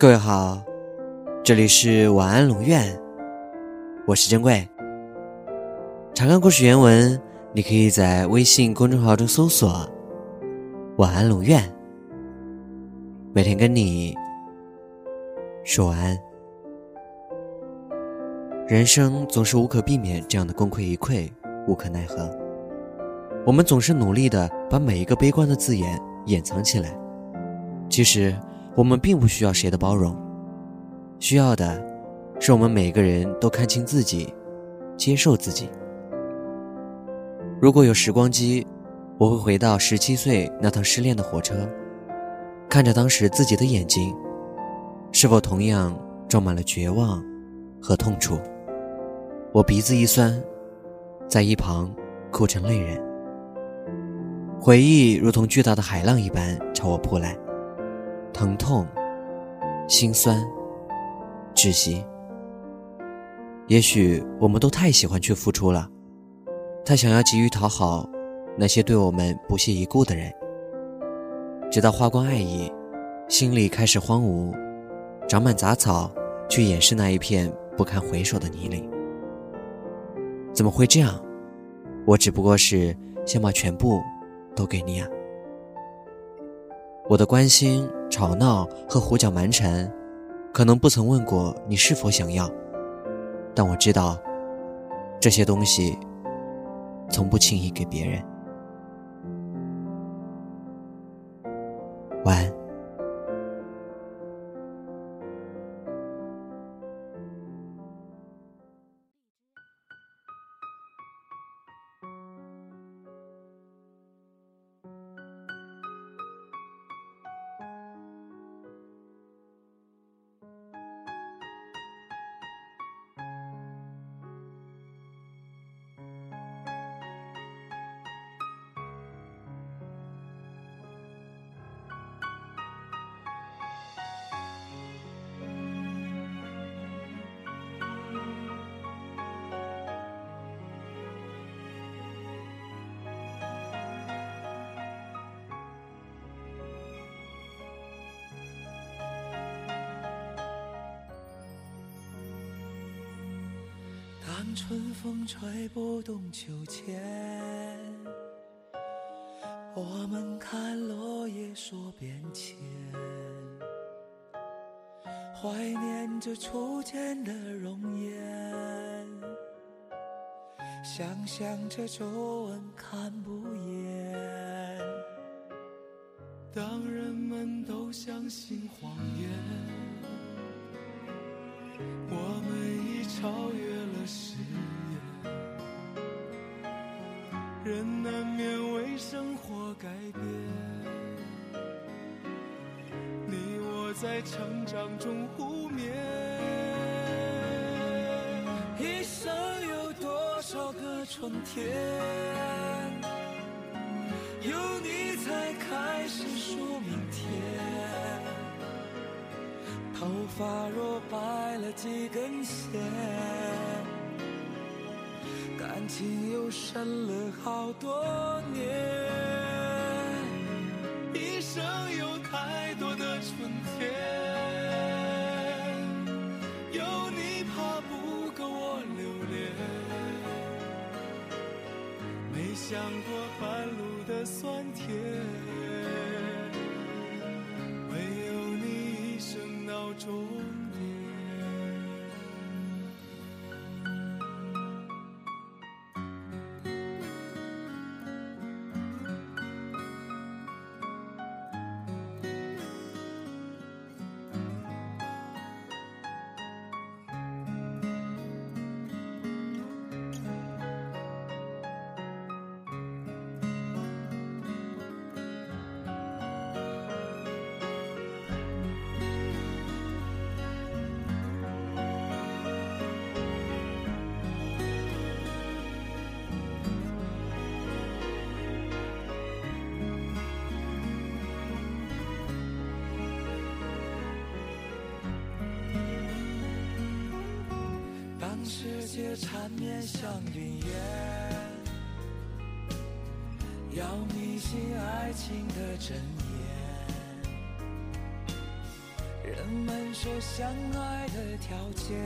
各位好，这里是晚安龙院，我是珍贵。查看故事原文，你可以在微信公众号中搜索“晚安龙院”，每天跟你说晚安。人生总是无可避免这样的功亏一篑，无可奈何。我们总是努力的把每一个悲观的字眼掩藏起来，其实。我们并不需要谁的包容，需要的，是我们每个人都看清自己，接受自己。如果有时光机，我会回到十七岁那趟失恋的火车，看着当时自己的眼睛，是否同样装满了绝望和痛楚？我鼻子一酸，在一旁哭成泪人。回忆如同巨大的海浪一般朝我扑来。疼痛、心酸、窒息。也许我们都太喜欢去付出了，太想要急于讨好那些对我们不屑一顾的人，直到花光爱意，心里开始荒芜，长满杂草，去掩饰那一片不堪回首的泥泞。怎么会这样？我只不过是想把全部都给你啊！我的关心。吵闹和胡搅蛮缠，可能不曾问过你是否想要，但我知道，这些东西从不轻易给别人。晚安。当春风吹不动秋千，我们看落叶说变迁，怀念着初见的容颜，想象着皱纹看不厌。当人们都相信谎言，我们已超越。誓言，人难免为生活改变。你我在成长中互勉，一生有多少个春天，有你才开始数明天。头发若白了几根线。感情又深了好多年，一生有太多的春天，有你怕不够我留恋，没想过半路的酸甜，世界缠绵像云烟，要迷信爱情的真言。人们说相爱的条件，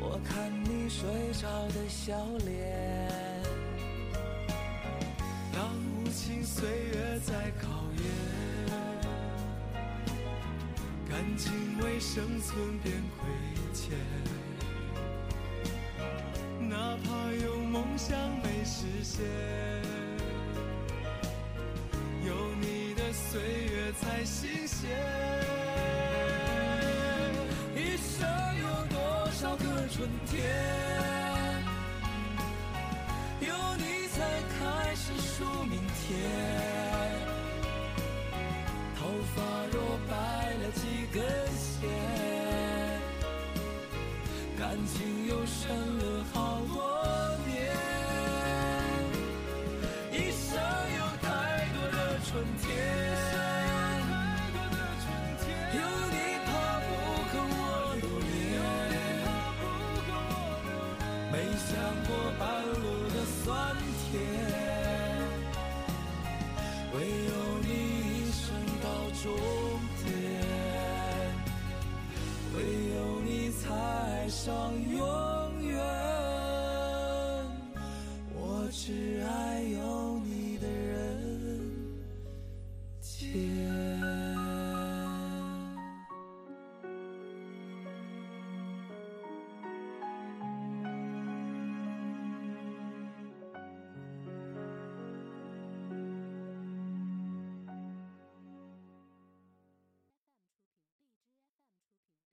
我看你睡着的笑脸。当无情岁月在考验，感情为生存变亏梦想没实现。有你的岁月才新鲜。一生有多少个春天，有你才开始数明天。头发若白了几根线，感情又深了好多。春天。